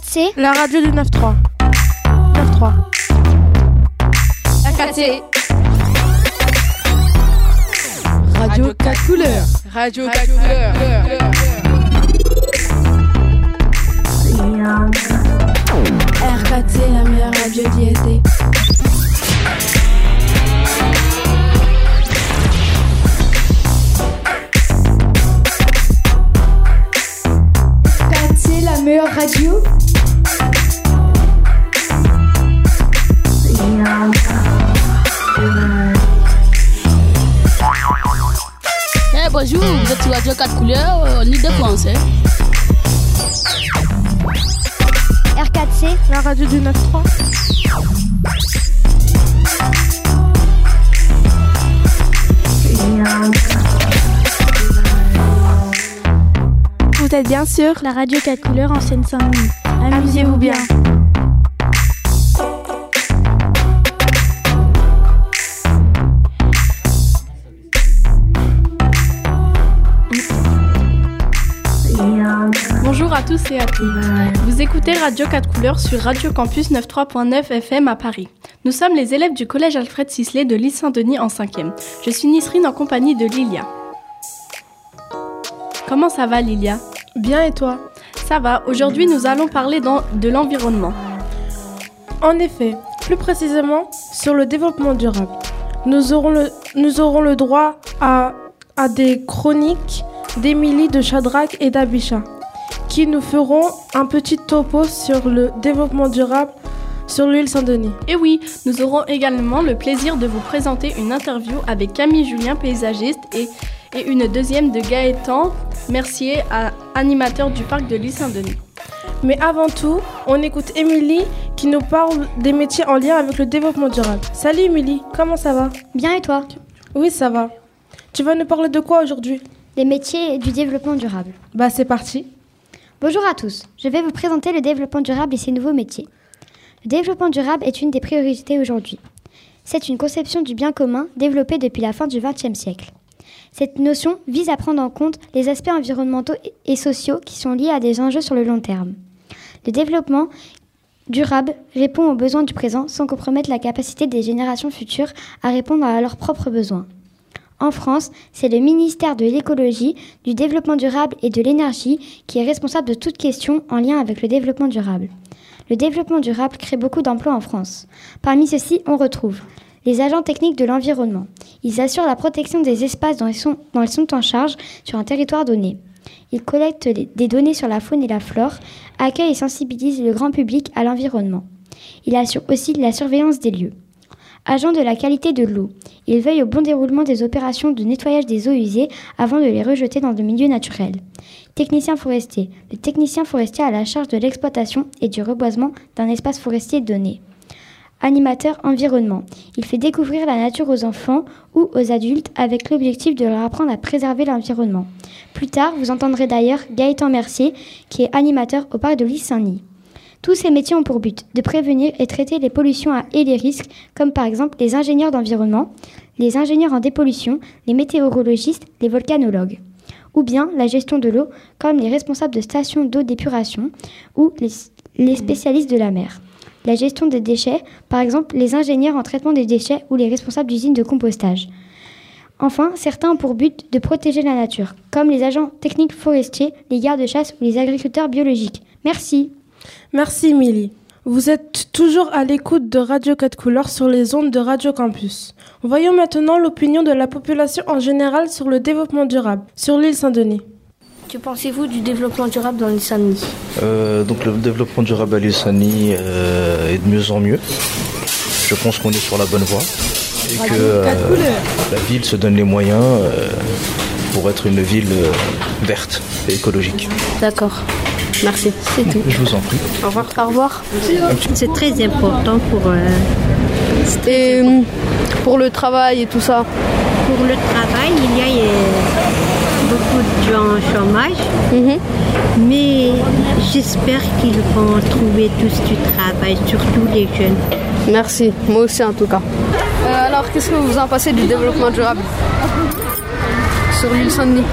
R4C, La radio du 9-3. 9-3. R4C. Radio 4 couleurs. Radio 4 couleurs. R4C, la meilleure radio d'ISD. la meilleure radio. Eh bonjour, vous êtes sur Radio 4 couleurs, euh, l'île de France. hein. R4C, La radio du 9-3. Vous êtes bien sûr la radio 4 couleurs en Seine-Saint-Denis. Amusez-vous bien. Tous et à toutes. Vous écoutez Radio 4 couleurs sur Radio Campus 93.9 FM à Paris. Nous sommes les élèves du collège Alfred Sisley de l'île Saint-Denis en 5e. Je suis Nisrine en compagnie de Lilia. Comment ça va Lilia? Bien et toi? Ça va, aujourd'hui nous allons parler dans- de l'environnement. En effet, plus précisément sur le développement durable. Nous aurons le, nous aurons le droit à, à des chroniques d'Émilie de Chadrac et d'Abisha qui nous feront un petit topo sur le développement durable sur l'île Saint-Denis. Et oui, nous aurons également le plaisir de vous présenter une interview avec Camille Julien, paysagiste, et, et une deuxième de Gaëtan Mercier, à- animateur du parc de l'île Saint-Denis. Mais avant tout, on écoute Émilie qui nous parle des métiers en lien avec le développement durable. Salut Émilie, comment ça va? Bien et toi? Oui, ça va. Tu vas nous parler de quoi aujourd'hui? Les métiers du développement durable. Bah c'est parti. Bonjour à tous, je vais vous présenter le développement durable et ses nouveaux métiers. Le développement durable est une des priorités aujourd'hui. C'est une conception du bien commun développée depuis la fin du XXe siècle. Cette notion vise à prendre en compte les aspects environnementaux et sociaux qui sont liés à des enjeux sur le long terme. Le développement durable répond aux besoins du présent sans compromettre la capacité des générations futures à répondre à leurs propres besoins. En France, c'est le ministère de l'écologie, du développement durable et de l'énergie qui est responsable de toute question en lien avec le développement durable. Le développement durable crée beaucoup d'emplois en France. Parmi ceux-ci, on retrouve les agents techniques de l'environnement. Ils assurent la protection des espaces dont ils sont, en charge sur un territoire donné. Ils collectent des données sur la faune et la flore, accueillent et sensibilisent le grand public à l'environnement. Ils assurent aussi la surveillance des lieux. Agent de la qualité de l'eau. Il veille au bon déroulement des opérations de nettoyage des eaux usées avant de les rejeter dans le milieu naturel. Technicien forestier. Le technicien forestier a la charge de l'exploitation et du reboisement d'un espace forestier donné. Animateur environnement. Il fait découvrir la nature aux enfants ou aux adultes avec l'objectif de leur apprendre à préserver l'environnement. Plus tard, vous entendrez d'ailleurs Gaëtan Mercier, qui est animateur au parc de l'île Saint-Denis. Tous ces métiers ont pour but de prévenir et traiter les pollutions et les risques, comme par exemple les ingénieurs d'environnement, les ingénieurs en dépollution, les météorologistes, les volcanologues, ou bien la gestion de l'eau, comme les responsables de stations d'eau d'épuration ou les, les spécialistes de la mer. La gestion des déchets, par exemple les ingénieurs en traitement des déchets ou les responsables d'usines de compostage. Enfin, certains ont pour but de protéger la nature, comme les agents techniques forestiers, les gardes-chasse ou les agriculteurs biologiques. Merci. Merci Émilie. Vous êtes toujours à l'écoute de Radio 4 couleurs sur les ondes de Radio Campus. Voyons maintenant l'opinion de la population en général sur le développement durable sur l'île Saint-Denis. Que pensez-vous du développement durable dans l'île Saint-Denis? Euh, donc le développement durable à l'île Saint-Denis euh, est de mieux en mieux. Je pense qu'on est sur la bonne voie et que euh, la ville se donne les moyens euh, pour être une ville verte et écologique. D'accord. Merci. C'est tout. Je vous en prie. Au revoir. Au revoir. C'est très important pour, euh, Et euh, pour le travail et tout ça. pour le travail. Il y a euh, beaucoup de gens au chômage, Mhm. mais j'espère qu'ils vont trouver tous du travail, surtout les jeunes. Merci, moi aussi en tout cas. Euh, alors, qu'est-ce que vous en pensez du développement durable? Sur l'île Saint-Denis.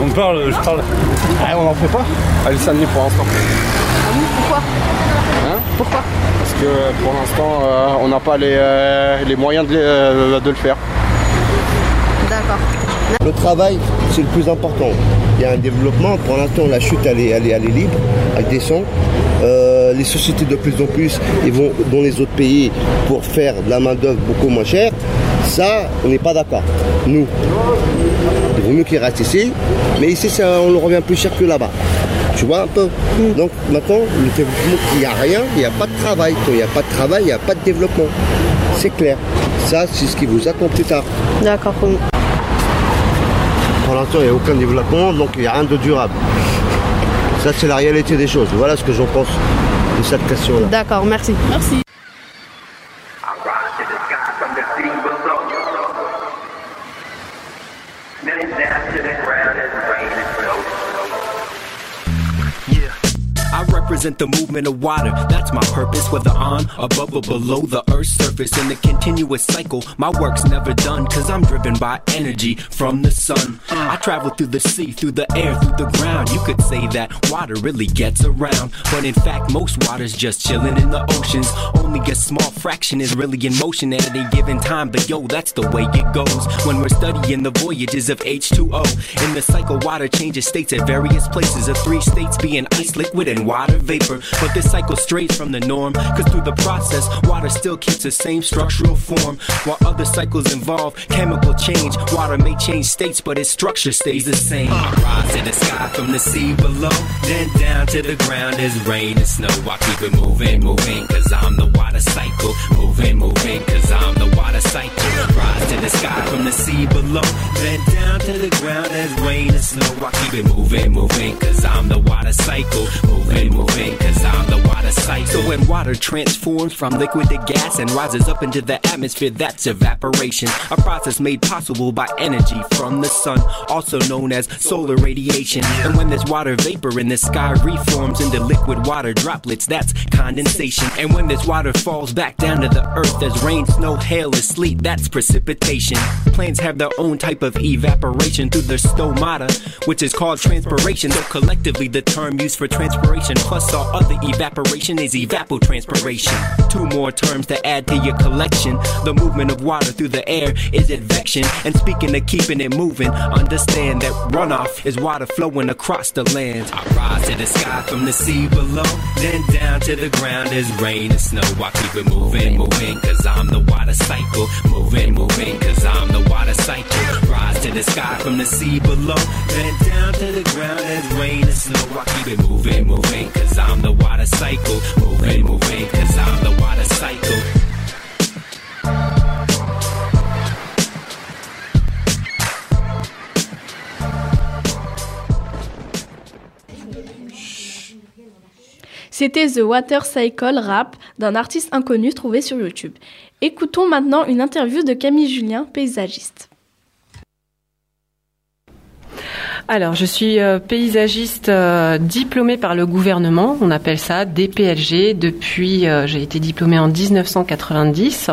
On parle, je parle. Ah, on n'en fait pas à l'île Saint-Denis pour l'instant. Ah oui, pourquoi Hein Pourquoi Parce que pour l'instant, euh, on n'a pas les, euh, les moyens de, euh, de le faire. D'accord. Le travail, c'est le plus important. Il y a un développement. Pour l'instant, la chute, elle est, elle est, elle est libre, elle descend. Euh, les sociétés, de plus en plus, ils vont dans les autres pays pour faire de la main-d'œuvre beaucoup moins chère. Ça, on n'est pas d'accord. Nous, vaut mieux qu'ils restent ici. Mais ici, ça, on le revient plus cher que là-bas. Tu vois un peu Donc maintenant, le développement, il n'y a rien, il n'y a pas de travail. Quand il n'y a pas de travail, il n'y a pas de développement. C'est clair. Ça, c'est ce qui vous attend plus tard. D'accord. Pour l'instant, il n'y a aucun développement, donc il n'y a rien de durable. Ça, c'est la réalité des choses. Voilà ce que j'en pense de cette question-là. D'accord, merci. Merci. Represent the movement of water. That's my purpose, whether on, above, or below the earth's surface. In the continuous cycle, my work's never done, cause I'm driven by energy from the sun. I travel through the sea, through the air, through the ground. You could say that water really gets around, but in fact, most water's just chilling in the oceans. Only a small fraction is really in motion at any given time, but yo, that's the way it goes. When we're studying the voyages of H2O, in the cycle, water changes states at various places. Of three states being ice, liquid, and water vapor. But this cycle strays from the norm, cause through the process, water still keeps the same structural form. While other cycles involve chemical change, water may change states, but its structure stays the same. Rise to the sky from the sea below, then down to the ground as rain and snow. I keep it moving, moving, cause I'm the water cycle. Moving, moving, cause I'm the water cycle. Rise to the sky from the sea below, then down to the ground as rain and snow. I keep it moving, moving, cause I'm the water cycle. When water transforms from liquid to gas and rises up into the atmosphere, that's evaporation. A process made possible by energy from the sun, also known as solar radiation. And when this water vapor in the sky reforms into liquid water droplets, that's condensation. And when this water falls back down to the earth as rain, snow, hail, or sleet, that's precipitation. Plants have their own type of evaporation through their stomata, which is called transpiration. So collectively, the term used for transpiration plus all other evaporation is evapotranspiration. Two more terms to add to your collection. The movement of water through the air is advection. And speaking of keeping it moving, understand that runoff is water flowing across the land. I rise to the sky from the sea below, then down to the ground is rain and snow. I keep it moving, moving, cause I'm the water cycle. Moving, moving, cause I'm the water cycle. Rise to the sky from the sea below, then down to the ground as rain and snow. I keep it moving, moving, cause I'm the water cycle. Moving, C'était The Water Cycle Rap d'un artiste inconnu trouvé sur YouTube. Écoutons maintenant une interview de Camille Julien, paysagiste. Alors, je suis euh, paysagiste euh, diplômée par le gouvernement, on appelle ça DPLG, depuis, euh, j'ai été diplômée en 1990.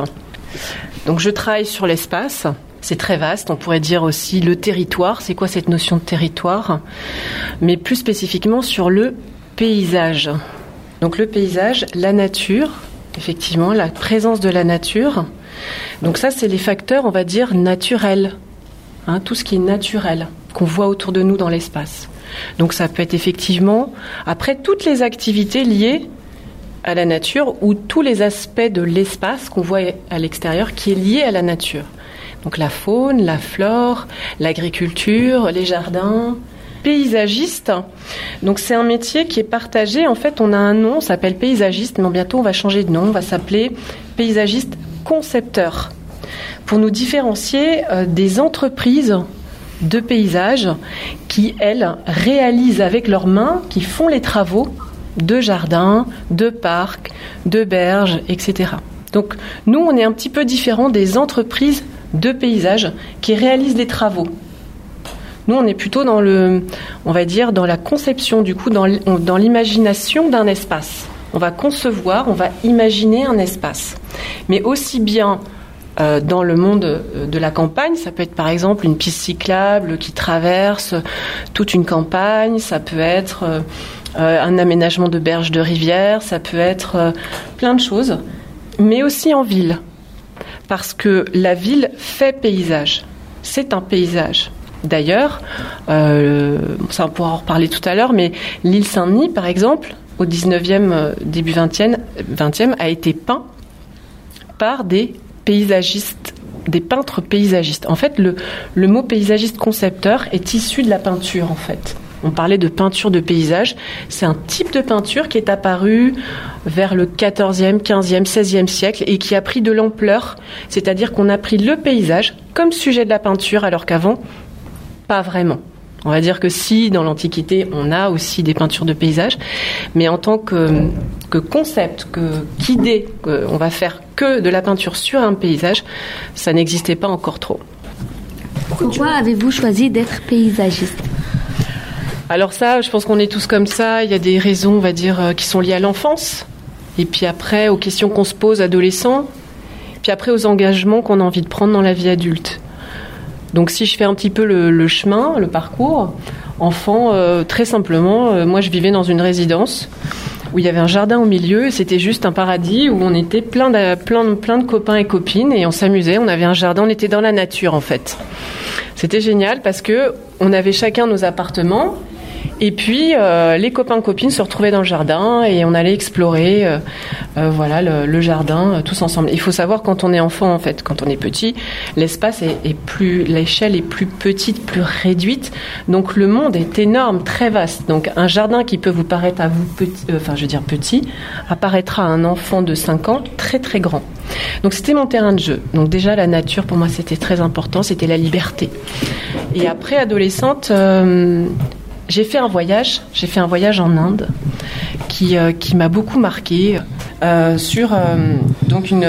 Donc, je travaille sur l'espace. C'est très vaste, on pourrait dire aussi le territoire. C'est quoi cette notion de territoire? Mais plus spécifiquement sur le paysage. Donc, le paysage, la nature, effectivement, la présence de la nature. Donc, ça, c'est les facteurs, on va dire, naturels. Hein, tout ce qui est naturel qu'on voit autour de nous dans l'espace. Donc ça peut être effectivement, après toutes les activités liées à la nature ou tous les aspects de l'espace qu'on voit à l'extérieur qui est lié à la nature. Donc la faune, la flore, l'agriculture, les jardins, paysagiste. Donc c'est un métier qui est partagé. En fait, on a un nom, s'appelle paysagiste, mais bientôt on va changer de nom, on va s'appeler paysagiste concepteur pour nous différencier euh, des entreprises de paysages qui, elles, réalisent avec leurs mains, qui font les travaux de jardins, de parcs, de berges, etc. Donc nous, on est un petit peu différent des entreprises de paysages qui réalisent les travaux. Nous, on est plutôt dans le, on va dire, dans la conception, du coup, dans l'imagination d'un espace. On va concevoir, on va imaginer un espace. Mais aussi bien euh, dans le monde euh, de la campagne. Ça peut être par exemple une piste cyclable qui traverse toute une campagne, ça peut être euh, un aménagement de berges de rivière, ça peut être plein de choses, mais aussi en ville. Parce que la ville fait paysage. C'est un paysage. D'ailleurs, ça on pourra en reparler tout à l'heure, mais l'île Saint-Denis, par exemple, au 19e, début 20e, 20e, a été peint par des des peintres paysagistes. En fait, le, le mot paysagiste concepteur est issu de la peinture, en fait. On parlait de peinture de paysage. C'est un type de peinture qui est apparu vers le 14e, 15e, 16e siècle et qui a pris de l'ampleur. C'est-à-dire qu'on a pris le paysage comme sujet de la peinture alors qu'avant, pas vraiment. On va dire que si, dans l'Antiquité, on a aussi des peintures de paysage, mais en tant que, que concept, que qu'idée, qu'on va faire que de la peinture sur un paysage, ça n'existait pas encore trop. Pourquoi avez-vous choisi d'être paysagiste? Alors ça, je pense qu'on est tous comme ça. Il y a des raisons, on va dire, euh, qui sont liées à l'enfance, et puis après aux questions qu'on se pose adolescent, puis après aux engagements qu'on a envie de prendre dans la vie adulte. Donc si je fais un petit peu le, chemin, le parcours, enfant, euh, très simplement, euh, moi je vivais dans une résidence où il y avait un jardin au milieu et c'était juste un paradis où on était plein de, copains et copines et on s'amusait, on avait un jardin, on était dans la nature en fait. C'était génial parce que on avait chacun nos appartements et puis euh, les copains copines se retrouvaient dans le jardin et on allait explorer euh, euh, voilà le, jardin tous ensemble. Il faut savoir quand on est enfant en fait, quand on est petit, l'espace est, plus l'échelle est plus petite, plus réduite. Donc le monde est énorme, très vaste. Donc un jardin qui peut vous paraître à vous petit enfin je veux dire petit apparaîtra à un enfant de 5 ans très très grand. Donc c'était mon terrain de jeu. Donc déjà la nature pour moi c'était très important, c'était la liberté. Et après adolescente j'ai fait un voyage, j'ai fait un voyage en Inde qui, euh, qui m'a beaucoup marqué euh, sur euh, donc une,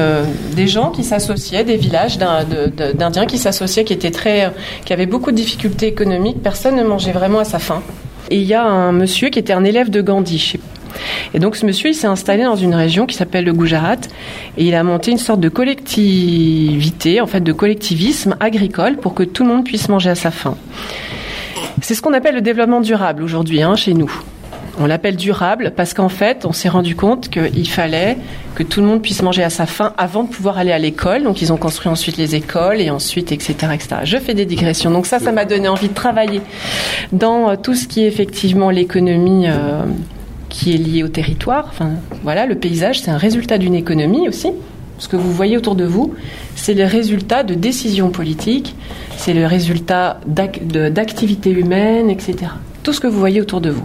des gens qui s'associaient, des villages d'Indiens qui s'associaient, qui étaient très, qui avaient beaucoup de difficultés économiques. Personne ne mangeait vraiment à sa faim. Et il y a un monsieur qui était un élève de Gandhi. Et donc ce monsieur, il s'est installé dans une région qui s'appelle le Gujarat et il a monté une sorte de collectivité, en fait de collectivisme agricole pour que tout le monde puisse manger à sa faim. C'est ce qu'on appelle le développement durable aujourd'hui hein, chez nous. On l'appelle durable parce qu'en fait, on s'est rendu compte qu'il fallait que tout le monde puisse manger à sa faim avant de pouvoir aller à l'école. Donc, ils ont construit ensuite les écoles et ensuite, etc., etc. Je fais des digressions. Donc, ça, ça m'a donné envie de travailler dans euh, tout ce qui est effectivement l'économie euh, qui est liée au territoire. Enfin, voilà, le paysage, c'est un résultat d'une économie aussi. Ce que vous voyez autour de vous, c'est le résultat de décisions politiques, c'est le résultat d'activités humaines, etc. Tout ce que vous voyez autour de vous.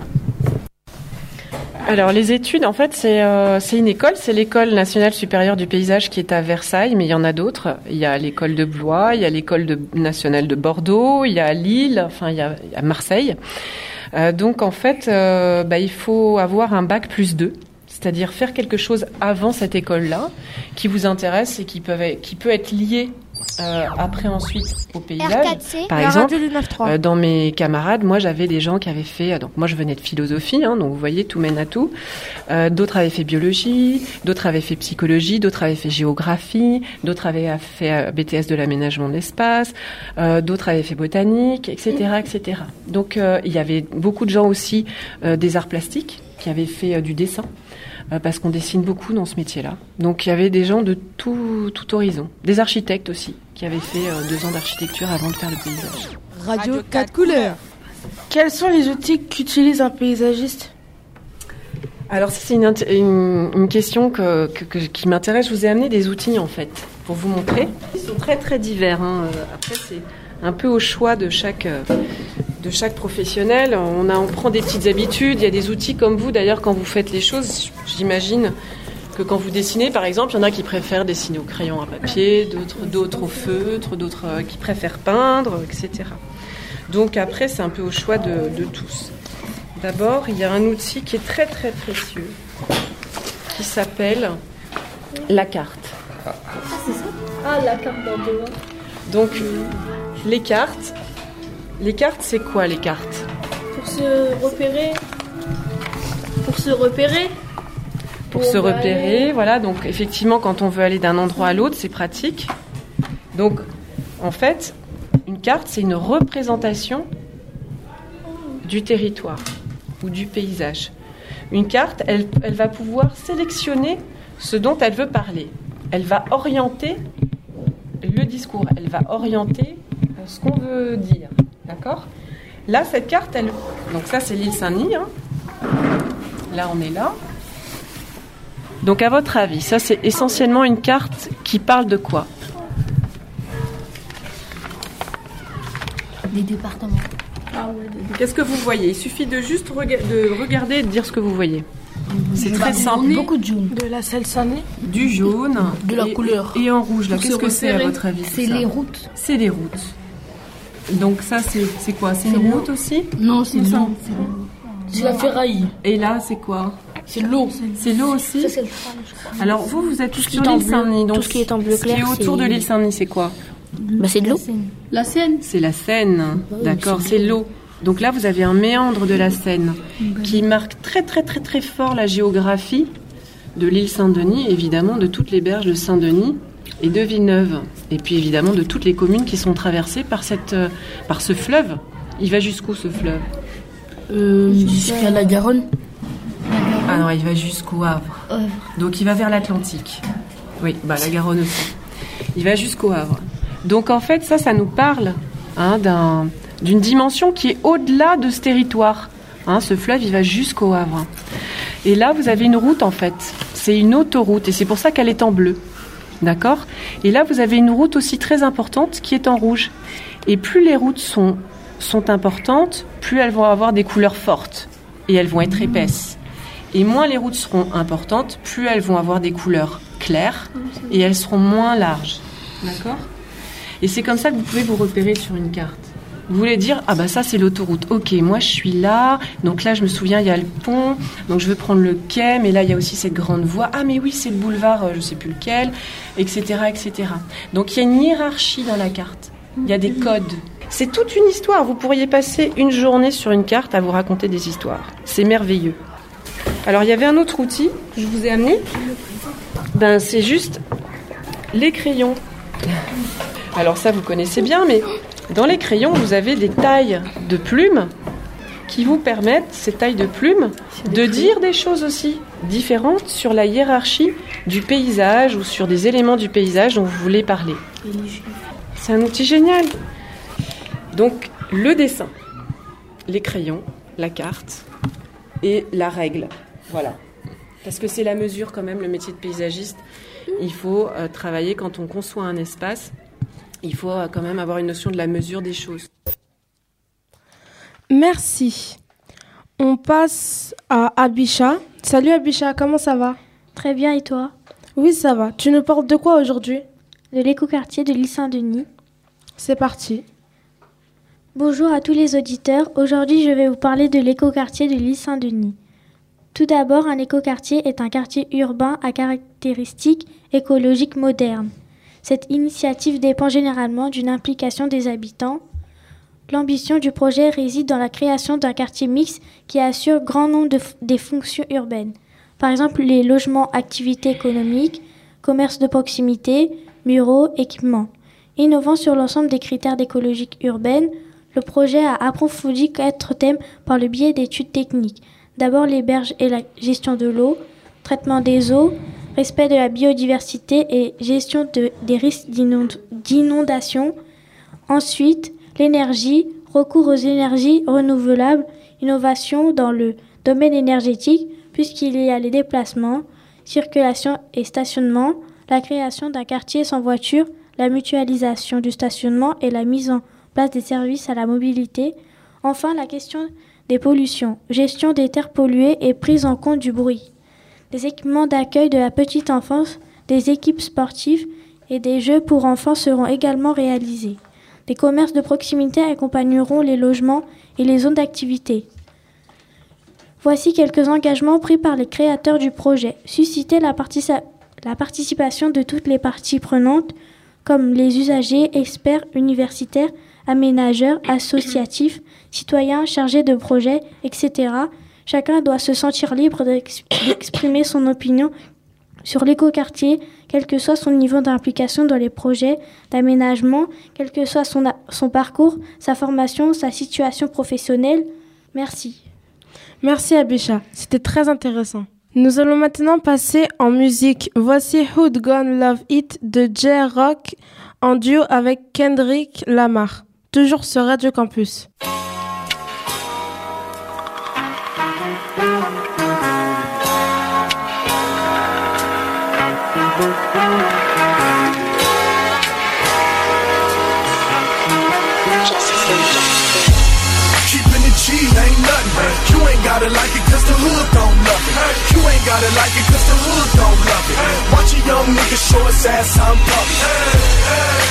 Alors les études, en fait, c'est euh, une école, c'est l'école nationale supérieure du paysage qui est à Versailles, mais il y en a d'autres. Il y a l'école de Blois, il y a l'école nationale de Bordeaux, il y a Lille, enfin il y a, Marseille. Euh, donc en fait, euh, bah, il faut avoir un bac plus 2 c'est-à-dire faire quelque chose avant cette école-là qui vous intéresse et qui peut, qui peut être lié euh, après ensuite au paysage. Par exemple, euh, dans mes camarades, moi j'avais des gens qui avaient fait, euh, donc moi je venais de philosophie, hein, donc vous voyez tout mène à tout. d'autres avaient fait biologie, d'autres avaient fait psychologie, d'autres avaient fait géographie, d'autres avaient fait BTS de l'aménagement de l'espace, d'autres avaient fait botanique, etc., etc. Donc il y avait beaucoup de gens aussi des arts plastiques qui avaient fait du dessin. Euh, parce qu'on dessine beaucoup dans ce métier-là. Donc il y avait des gens de tout, tout horizon, des architectes aussi, qui avaient fait euh, deux ans d'architecture avant de faire le paysage. Radio 4 couleurs. Quels sont les outils qu'utilise un paysagiste? Alors c'est une, une, question que, qui m'intéresse. Je vous ai amené des outils en fait pour vous montrer. Ils sont très très divers. Hein. Après c'est un peu au choix de chaque, de chaque professionnel. On, a, on prend des petites habitudes. Il y a des outils comme vous, d'ailleurs, quand vous faites les choses. J'imagine que quand vous dessinez, par exemple, il y en a qui préfèrent dessiner au crayon à papier, d'autres, d'autres au feutre, d'autres euh, qui préfèrent peindre, etc. Donc après, c'est un peu au choix de, tous. D'abord, il y a un outil qui est très très précieux, qui s'appelle la carte. Ah, c'est ça? Ah, la carte d'Antoine. Donc, les cartes, les cartes, c'est quoi les cartes? Pour se repérer. Pour se repérer. Pour, se repérer, voilà. Donc effectivement, quand on veut aller d'un endroit à l'autre, c'est pratique. Donc, en fait, une carte, c'est une représentation du territoire ou du paysage. Une carte, elle, elle va pouvoir sélectionner ce dont elle veut parler. Elle va orienter le discours, elle va orienter ce qu'on veut dire. D'accord? Là, cette carte, elle. Donc, ça, c'est l'île Saint-Denis. hein. Là, on est là. Donc, à votre avis, ça, c'est essentiellement une carte qui parle de quoi? Des départements. Qu'est-ce que vous voyez? Il suffit de juste rega- de regarder et de dire ce que vous voyez. C'est très simple. Beaucoup de jaune. De la Seine-Saint-Denis Du jaune. De la et- couleur. Et en rouge, là. Qu'est-ce que c'est à votre avis C'est les routes. C'est les routes. Donc ça, c'est c'est quoi? C'est une route aussi? Non, c'est ça. l'eau. C'est la ferraille. Et là, c'est quoi? C'est l'eau. C'est l'eau aussi? Ça, c'est le tram, je crois. Alors vous, vous êtes Tout ce qui sur l'île bleu- Saint-Denis. donc tout ce qui est en bleu Ce qui est clair, autour de l'île Saint-Denis, c'est quoi? Bah, c'est de l'eau. La Seine. C'est la Seine. D'accord, c'est c'est l'eau. Donc là, vous avez un méandre de la Seine qui marque très très très très fort la géographie de l'île Saint-Denis, évidemment de toutes les berges de Saint-Denis et de Villeneuve, et puis évidemment de toutes les communes qui sont traversées par cette euh, par ce fleuve. Il va jusqu'où ce fleuve Euh, jusqu'à la Garonne. Ah non, il va jusqu'au Havre. Havre. Donc il va vers l'Atlantique. Oui, bah la Garonne aussi. Il va jusqu'au Havre. Donc en fait, ça, ça nous parle hein, d'un- d'une dimension qui est au-delà de ce territoire. Hein, ce fleuve, il va jusqu'au Havre. Et là, vous avez une route en fait. C'est une autoroute et c'est pour ça qu'elle est en bleu. D'accord Et là, vous avez une route aussi très importante qui est en rouge. Et plus les routes sont, sont importantes, plus elles vont avoir des couleurs fortes et elles vont être épaisses. Et moins les routes seront importantes, plus elles vont avoir des couleurs claires et elles seront moins larges. D'accord Et c'est comme ça que vous pouvez vous repérer sur une carte. Vous voulez dire, ah bah ça c'est l'autoroute. Ok, moi je suis là, donc là je me souviens, il y a le pont, donc je veux prendre le quai, mais là il y a aussi cette grande voie. Ah mais oui, c'est le boulevard, euh, je sais plus lequel, etc., etc. Donc il y a une hiérarchie dans la carte. Il y a des codes. C'est toute une histoire. Vous pourriez passer une journée sur une carte à vous raconter des histoires. C'est merveilleux. Alors il y avait un autre outil que je vous ai amené. Ben c'est juste les crayons. Alors ça vous connaissez bien, mais dans les crayons vous avez des tailles de plumes qui vous permettent, ces tailles de plumes, de dire des choses aussi différentes sur la hiérarchie du paysage ou sur des éléments du paysage dont vous voulez parler. C'est un outil génial. Donc le dessin, les crayons, la carte et la règle. Voilà. Parce que c'est la mesure quand même, le métier de paysagiste. Il faut euh, travailler quand on conçoit un espace. Il faut euh, quand même avoir une notion de la mesure des choses. Merci. On passe à Abisha. Salut Abisha, comment ça va? Très bien, et toi? Oui, ça va. Tu nous parles de quoi aujourd'hui? De l'écoquartier de l'île Saint-Denis. C'est parti. Bonjour à tous les auditeurs. Aujourd'hui, je vais vous parler de l'écoquartier de l'île Saint-Denis. Tout d'abord, un écoquartier est un quartier urbain à caractéristiques écologiques modernes. Cette initiative dépend généralement d'une implication des habitants. L'ambition du projet réside dans la création d'un quartier mixte qui assure grand nombre de des fonctions urbaines. Par exemple, les logements, activités économiques, commerce de proximité, bureaux, équipements. Innovant sur l'ensemble des critères d'écologique urbaine, le projet a approfondi quatre thèmes par le biais d'études techniques. D'abord les berges et la gestion de l'eau, traitement des eaux, respect de la biodiversité et gestion de- des risques d'inond- d'inondation. Ensuite, l'énergie, recours aux énergies renouvelables, innovation dans le domaine énergétique, puisqu'il y a les déplacements, circulation et stationnement, la création d'un quartier sans voiture, la mutualisation du stationnement et la mise en place des services à la mobilité. Enfin, la question des pollutions, gestion des terres polluées et prise en compte du bruit. Des équipements d'accueil de la petite enfance, des équipes sportives et des jeux pour enfants seront également réalisés. Des commerces de proximité accompagneront les logements et les zones d'activité. Voici quelques engagements pris par les créateurs du projet. Susciter la, partici- la participation de toutes les parties prenantes, comme les usagers, experts, universitaires, aménageurs, associatifs, citoyens chargés de projets, etc. Chacun doit se sentir libre d'ex- d'exprimer son opinion sur l'écoquartier, quel que soit son niveau d'implication dans les projets d'aménagement, quel que soit son, son parcours, sa formation, sa situation professionnelle. Merci. Merci Abisha, c'était très intéressant. Nous allons maintenant passer en musique. Voici Who'd Gone Love It de J-Rock en duo avec Kendrick Lamar, toujours sur Radio Campus. Gotta like it cause the hood don't love it. You ain't gotta like it cause the hood don't love it. Watch a young nigga show his ass I'm pumping.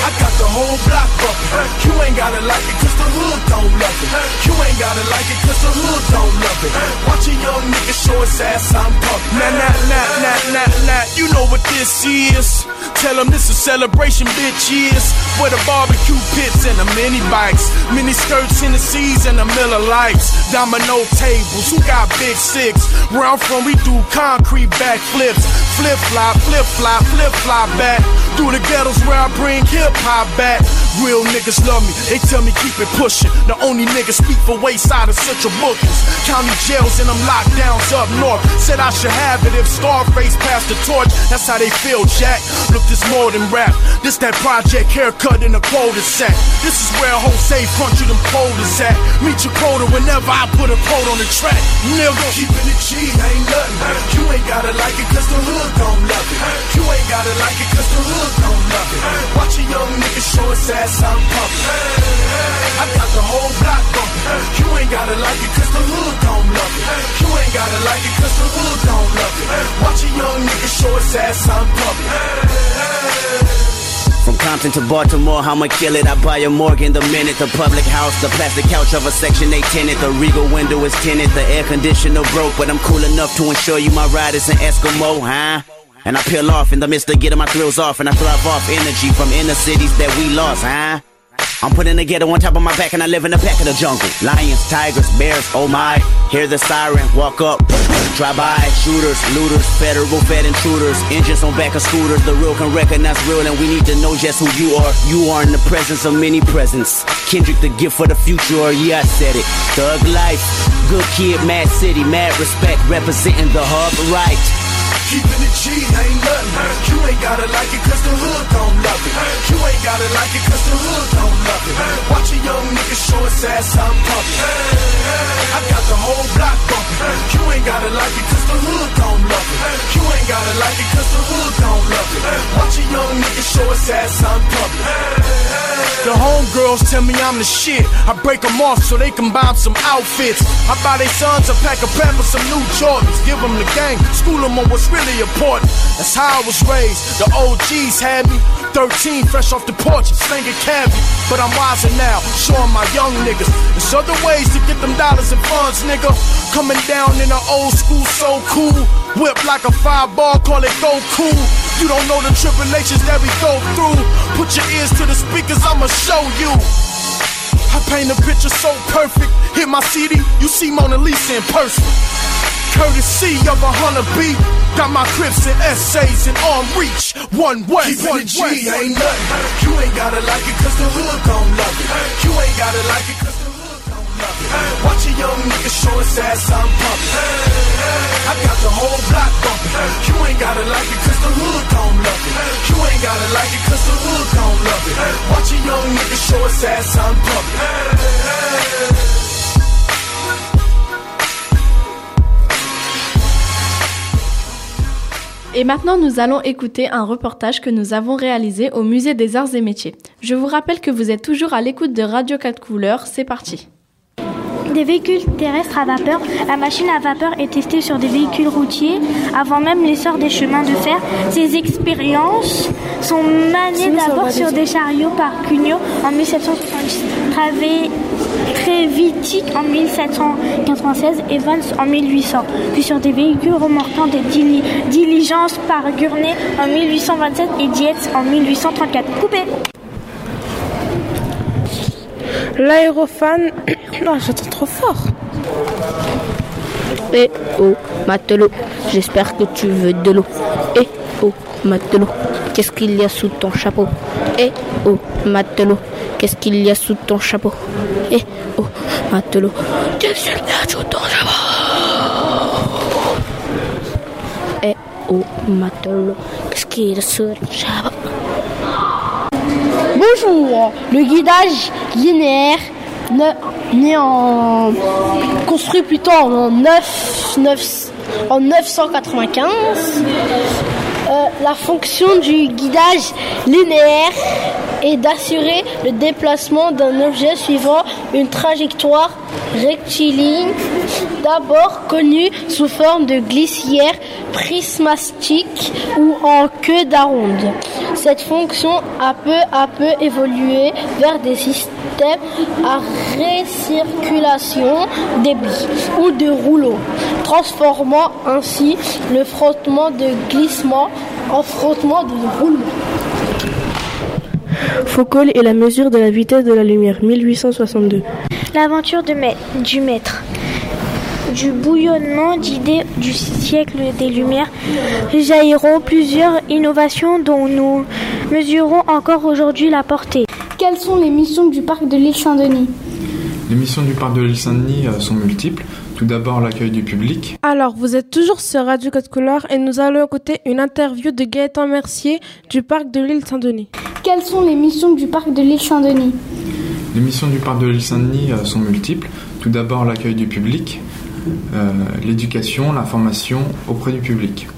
I got the whole block bumping. You ain't gotta like it cause the hood don't love it. You ain't gotta like it cause the hood don't love it. Watch a young nigga show his ass I'm pumping. Nah, nah, nah, nah, nah, nah. You know what this is. Tell them this a celebration, bitch, yes. Where the barbecue pits and the mini bikes. Mini skirts in the seas and the Miller Lights. Domino tables, who got big six? Where I'm from, we do concrete backflips. Flip flop, flip flop, flip flop back. Through the ghettos where I bring hip hop back. Real niggas love me, they tell me keep it pushing. The only niggas speak for wayside of central bookings. County jails and them lockdowns up north. Said I should have it if Scarface passed the torch. That's how they feel, Jack. Look, this more than rap. This that project haircut in a quota set. This is where Jose front you them quotas at. Meet your quota whenever I put a quote on the track. Nigga, keeping it G gotta like it cause the hood don't love it. You ain't gotta like it cause the hood don't love it. Watch a young nigga show his ass I'm pumping. I got the whole block bumping. You ain't gotta like it cause the hood don't love it. You ain't gotta like it cause the hood don't love it. Watch a young nigga show his ass I'm pumping. Compton to Baltimore, I'ma kill it. I buy a Morgan the minute. The public house, the plastic couch of a Section 8 tenant. The Regal window is tinted. The air conditioner broke, but I'm cool enough to ensure you my ride is an Eskimo, huh? And I peel off in the midst of getting my thrills off, and I thrive off energy from inner cities that we lost, huh? I'm putting the ghetto on top of my back and I live in the back of the jungle. Lions, tigers, bears, oh my. Hear the siren, walk up, drive by. Shooters, looters, federal fed intruders. Engines on back of scooters. The real can recognize real and we need to know just who you are. You are in the presence of many presents. Kendrick, the gift for the future, yeah, I said it. Thug life, good kid, mad city, mad respect, representing the hub right. Keeping it G ain't nothing. You ain't gotta like it cause the hood don't love it. You ain't gotta like it cause the hood don't love it. Watch a young nigga show his ass I'm pumping. I got the whole block bumping. You ain't gotta like it cause the hood don't love it. You ain't gotta like it cause the hood don't love it. Watch a young nigga show his ass I'm pumping. The homegirls tell me I'm the shit. I break them off so they can buy some outfits. I buy their sons a pack of for some new Jordans. Give them the gang, school them on what's really important. That's how I was raised. The OGs had me 13, fresh off the porch, slinging cabbie. But I'm wiser now, showing my young niggas. There's other ways to get them dollars and funds, nigga. Coming down in an old school, so cool. Whip like a fireball, call it go cool. You don't know the tribulations that we go through. Put your ears to the speakers, I'ma show you. I paint a picture so perfect. Hit my CD, you see Mona Lisa in person. Courtesy of a hunter beat. Got my crips and essays in arm reach. One way, Keeping one it G ain't nothing. You ain't gotta like it cause the hood gon' love it. You ain't gotta like it cause the hood gon' love it. Watch a young nigga show his ass I'm pumping. I got the whole block bumping. You ain't gotta like it cause the hood gon' love it. You ain't gotta like it cause the hood gon' love it. Watch a young nigga show his ass I'm pumping. Et maintenant, nous allons écouter un reportage que nous avons réalisé au Musée des Arts et Métiers. Je vous rappelle que vous êtes toujours à l'écoute de Radio 4 Couleurs. C'est parti. Des véhicules terrestres à vapeur, la machine à vapeur est testée sur des véhicules routiers avant même l'essor des chemins de fer. Ces expériences sont maniées d'abord sur des chariots par Cugnot en 1770, Travé- Trévitic en 1796 et Vans en 1800, puis sur des véhicules remorquant des dili- diligences par Gurney en 1827 et Dietz en 1834. Coupé L'aérofan. Non, j'entends trop fort. Eh oh, matelot, j'espère que tu veux de l'eau. Eh, oh, matelot, qu'est-ce qu'il y a sous ton chapeau? Eh oh, matelot, qu'est-ce qu'il y a sous ton chapeau? Eh oh, matelot, qu'est-ce qu'il y a sous ton chapeau Eh oh, matelot, qu'est-ce qu'il y a sous ton chapeau? Bonjour, le guidage linéaire né en construit plutôt en 9, 9 en 995. Euh, la fonction du guidage linéaire est d'assurer le déplacement d'un objet suivant une trajectoire rectiligne, d'abord connue sous forme de glissière prismatique ou en queue d'aronde. Cette fonction a peu à peu évolué vers des systèmes à récirculation billes ou de rouleaux, transformant ainsi le frottement de glissement en frottement de roulement. Foucault et la mesure de la vitesse de la lumière, 1862. L'aventure du maître. Du bouillonnement d'idées du siècle des Lumières jailliront plusieurs innovations dont nous mesurons encore aujourd'hui la portée. Quelles sont les missions du parc de l'île Saint-Denis Les missions du parc de l'île Saint-Denis euh, sont multiples. Tout d'abord l'accueil du public. Alors, vous êtes toujours sur Radio Code Couleur et nous allons écouter une interview de Gaëtan Mercier du parc de l'île Saint-Denis. Quelles sont les missions du parc de l'île Saint-Denis? Les missions du parc de l'île Saint-Denis euh, sont multiples. Tout d'abord l'accueil du public, euh, l'éducation, l'information auprès du public.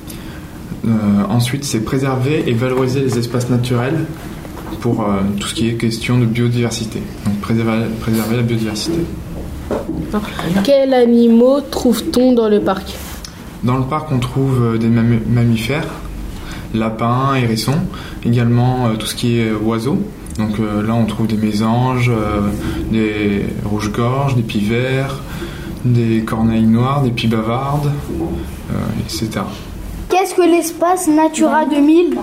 Euh, ensuite, c'est préserver et valoriser les espaces naturels pour euh, tout ce qui est question de biodiversité. Donc préserver, préserver la biodiversité. Quels animaux trouve-t-on dans le parc? Dans le parc, on trouve des mammifères, lapins, hérissons, également tout ce qui est oiseaux. Donc là, on trouve des mésanges, des rouges-gorges, des pivers, des corneilles noires, des pies bavardes, euh, etc. Qu'est-ce que l'espace Natura 2000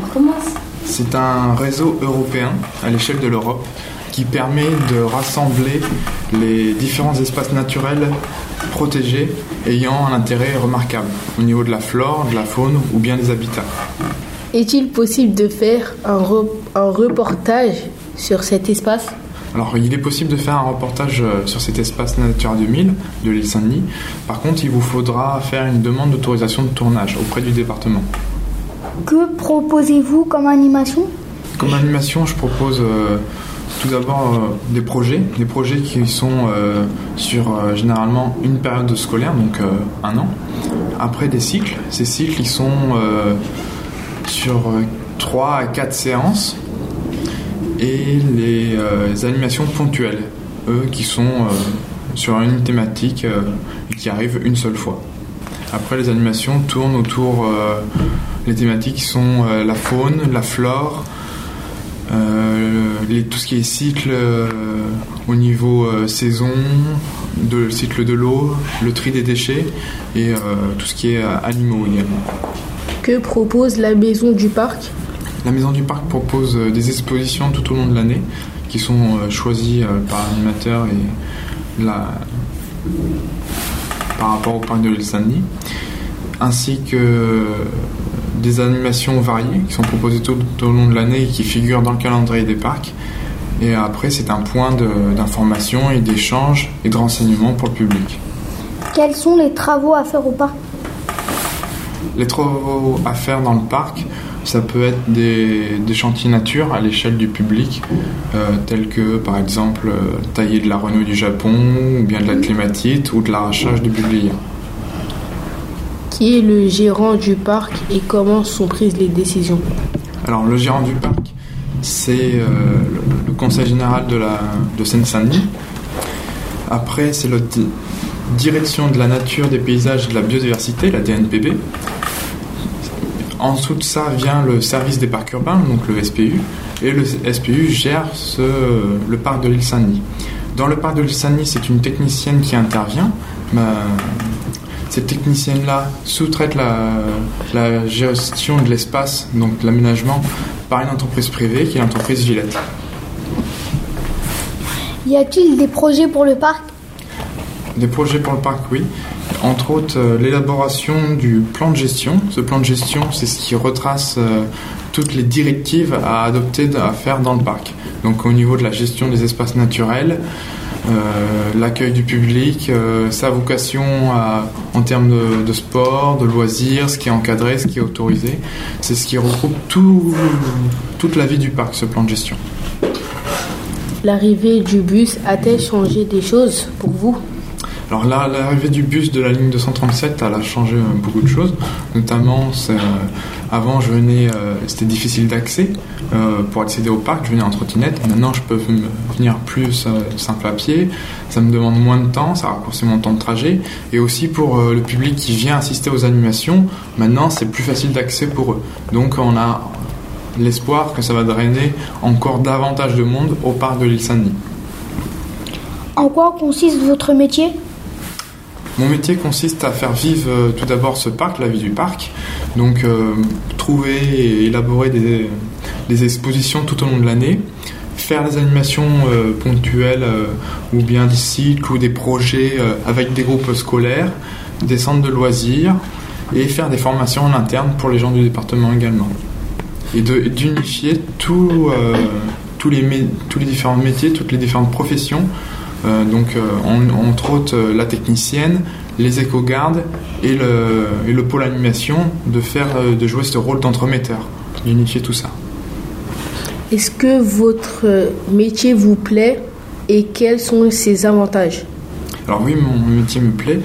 C'est un réseau européen à l'échelle de l'Europe qui permet de rassembler les différents espaces naturels protégés ayant un intérêt remarquable au niveau de la flore, de la faune ou bien des habitats. Est-il possible de faire un, un reportage sur cet espace? Alors, il est possible de faire un reportage euh, sur cet espace Nature 2000 de l'île Saint-Denis. Par contre, il vous faudra faire une demande d'autorisation de tournage auprès du département. Que proposez-vous comme animation? Comme animation, je propose euh, tout d'abord euh, des projets, des projets qui sont sur généralement une période scolaire, donc un an. Après des cycles, ces cycles sont sur 3 à 4 séances et les euh, animations ponctuelles, eux qui sont euh, sur une thématique euh, et qui arrivent une seule fois. Après, les animations tournent autour les thématiques qui sont la faune, la flore, les, tout ce qui est cycle au niveau saison, de, le cycle de l'eau, le tri des déchets et tout ce qui est animaux également. Que propose la maison du parc? La Maison du Parc propose euh, des expositions tout au long de l'année qui sont euh, choisies euh, par l'animateur et la... par rapport au parc de l'île Saint-Denis, ainsi que des animations variées qui sont proposées tout, au long de l'année et qui figurent dans le calendrier des parcs. Et après, c'est un point d'information et d'échange et de renseignement pour le public. Quels sont les travaux à faire au parc? Les travaux à faire dans le parc, ça peut être des, chantiers nature à l'échelle du public, euh, tels que par exemple euh, tailler de la renouille du Japon, ou bien de la clématite, ou de l'arrachage de bublier. Qui est le gérant du parc et comment sont prises les décisions Alors le gérant du parc, c'est euh, le, conseil général de, de Seine-Saint-Denis. Après, c'est la direction de la nature, des paysages et de la biodiversité, la DNPB. En dessous de ça vient le service des parcs urbains, donc le SPU, et le SPU gère le parc de l'île Saint-Denis. Dans le parc de l'île Saint-Denis, c'est une technicienne qui intervient. Cette technicienne-là sous-traite la, gestion de l'espace, donc l'aménagement, par une entreprise privée qui est l'entreprise Gillette. Y a-t-il des projets pour le parc? Des projets pour le parc, oui. entre autres euh, l'élaboration du plan de gestion. Ce plan de gestion, c'est ce qui retrace euh, toutes les directives à adopter, à faire dans le parc. Donc au niveau de la gestion des espaces naturels, l'accueil du public, sa vocation en termes de, sport, de loisirs, ce qui est encadré, ce qui est autorisé. C'est ce qui regroupe tout, toute la vie du parc, ce plan de gestion. L'arrivée du bus a-t-elle changé des choses pour vous? L'arrivée du bus de la ligne 237, elle a changé euh, beaucoup de choses. Notamment, euh, avant, je euh, c'était difficile d'accès pour accéder au parc. Je venais en trottinette. Maintenant, je peux venir plus simple à pied. Ça me demande moins de temps, ça raccourcit mon temps de trajet. Et aussi pour le public qui vient assister aux animations, maintenant, c'est plus facile d'accès pour eux. Donc, on a l'espoir que ça va drainer encore davantage de monde au parc de l'île Saint-Denis. En quoi consiste votre métier? Mon métier consiste à faire vivre euh, tout d'abord ce parc, la vie du parc. Donc euh, trouver et élaborer des, expositions tout au long de l'année, faire des animations euh, ponctuelles ou bien des cycles ou des projets avec des groupes scolaires, des centres de loisirs et faire des formations en interne pour les gens du département également. Et d'unifier tous, les, différents métiers, toutes les différentes professions donc, euh, entre autres, euh, la technicienne, les éco-gardes et le, et le pôle animation de, faire, de jouer ce rôle d'entremetteur, d'unifier tout ça. Est-ce que votre métier vous plaît et quels sont ses avantages? Alors oui, mon métier me plaît.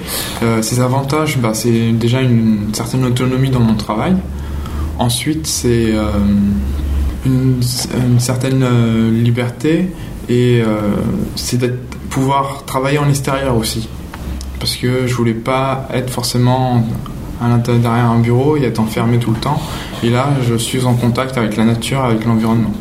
ses avantages, bah, c'est déjà une, certaine autonomie dans mon travail. Ensuite, c'est une, une, certaine liberté et c'est d'être pouvoir travailler en extérieur aussi. Parce que je voulais pas être forcément à l'intérieur derrière un bureau et être enfermé tout le temps. Et là, je suis en contact avec la nature, avec l'environnement.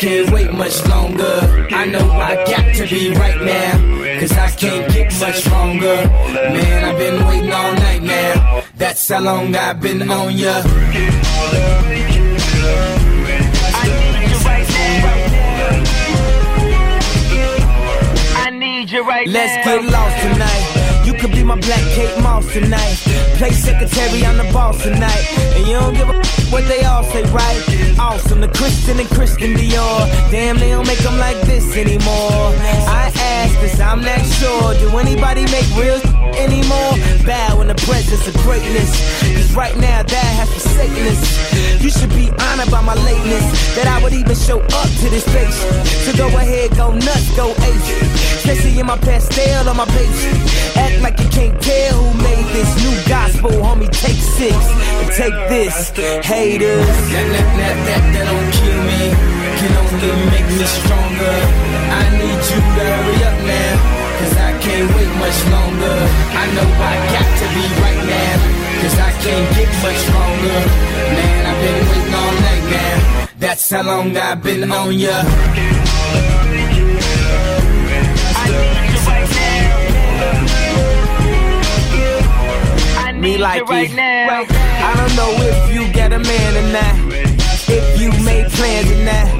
Can't wait much longer. I know I got to be right now, cause I can't get much stronger. Man, I've been waiting all night now. That's how long I've been on ya. I need you right now. I need you right now. Let's get lost tonight. You could be my black Kate Moss tonight. Play secretary on the boss tonight. And you don't give a what they all say, right? Awesome, the Christian and Christian Dior. Damn, they don't make them like this anymore. I cause I'm not sure. Do anybody make real anymore? Bow in the presence of greatness. Cause right now, that has forsaken us. You should be honored by my lateness. That I would even show up to this place. So go ahead, go nuts, go ace. Especially in my pastel on my page. Act like you can't tell who made this new gospel, homie. Take six and take this. Haters. That, that, that, that don't kill me, can only make me stronger. I need you to hurry up now, cause I can't wait much longer. I know I got to be right now, cause I can't get much stronger. Man, I've been waiting all night now, that's how long I've been on ya. me like right now. I don't know if you got a man or not. If you made plans or not.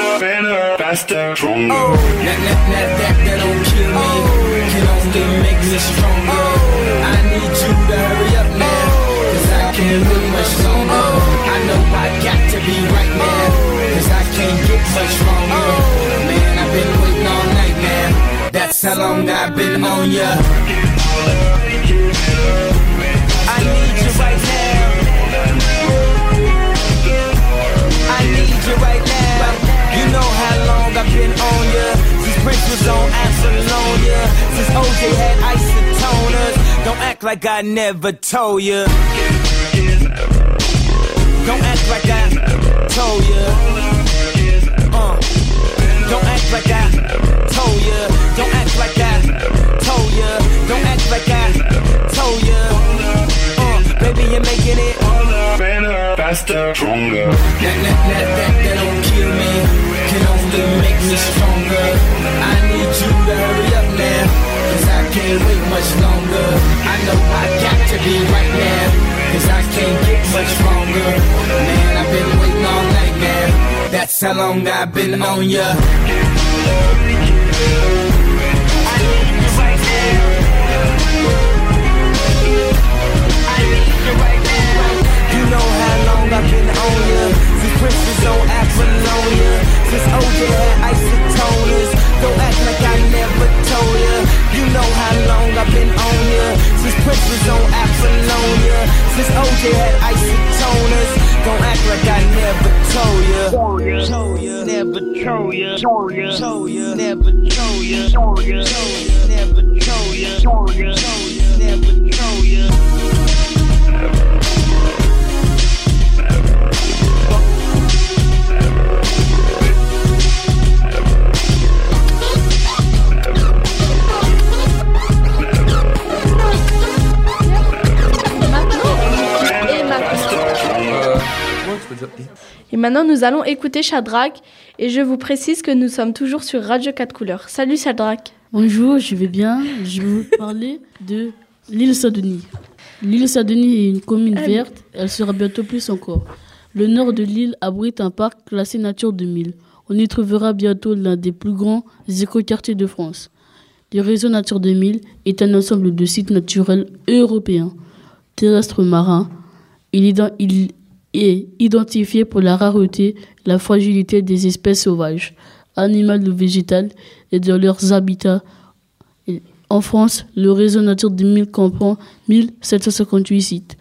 Better, faster, stronger. Oh. That, that, that, that, that don't kill me. Oh. Can only make me stronger. Oh. I need you to hurry up now. Oh. Cause I can't wait much longer. Oh. I know I got to be right now. Oh. Cause I can't get much stronger. Man, I've been waiting all night now. That's how long I've been on ya. on ya. Since Prince was on Absalom, yeah. Since OJ had isotoners. Don't act like I never told ya. Don't act like I told ya. Uh. Don't act like I told ya. Don't act like I told ya. Don't act like I told ya. Uh. Baby, you're making it harder, better, faster, stronger. That, that, that, that, that don't kill me can only make me stronger. I need you to hurry up now, cause I can't wait much longer. I know I got to be right now, cause I can't get much longer. Man, I've been waiting all night now, that's how long I've been on ya. I need you right now. I need you right now. You know how long I've been on ya Since Prince was on Apollonia. Since OJ had isotoners Don't act like I never told ya. You know how long I've been on ya. Since Prince was on Apollonia. Since OJ had isotoners Don't act like I never told ya. Never told ya. Ya. Told ya. Never told ya. Never told ya. Told ya. Never told ya maintenant, nous allons écouter Shadrach. Et je vous précise que nous sommes toujours sur Radio 4 couleurs. Salut Shadrach. Bonjour, je vais bien. Je vais vous parler de l'île Saint-Denis. L'île Saint-Denis est une commune Euh, verte. Elle sera bientôt plus encore. Le nord de l'île abrite un parc classé Nature 2000. On y trouvera bientôt l'un des plus grands écoquartiers de France. Le réseau Nature 2000 est un ensemble de sites naturels européens, terrestres marins. Il, iden- il est identifié pour la rareté, la fragilité des espèces sauvages, animales ou végétales et de leurs habitats. Et En France, le réseau Nature 2000 comprend 1758 sites,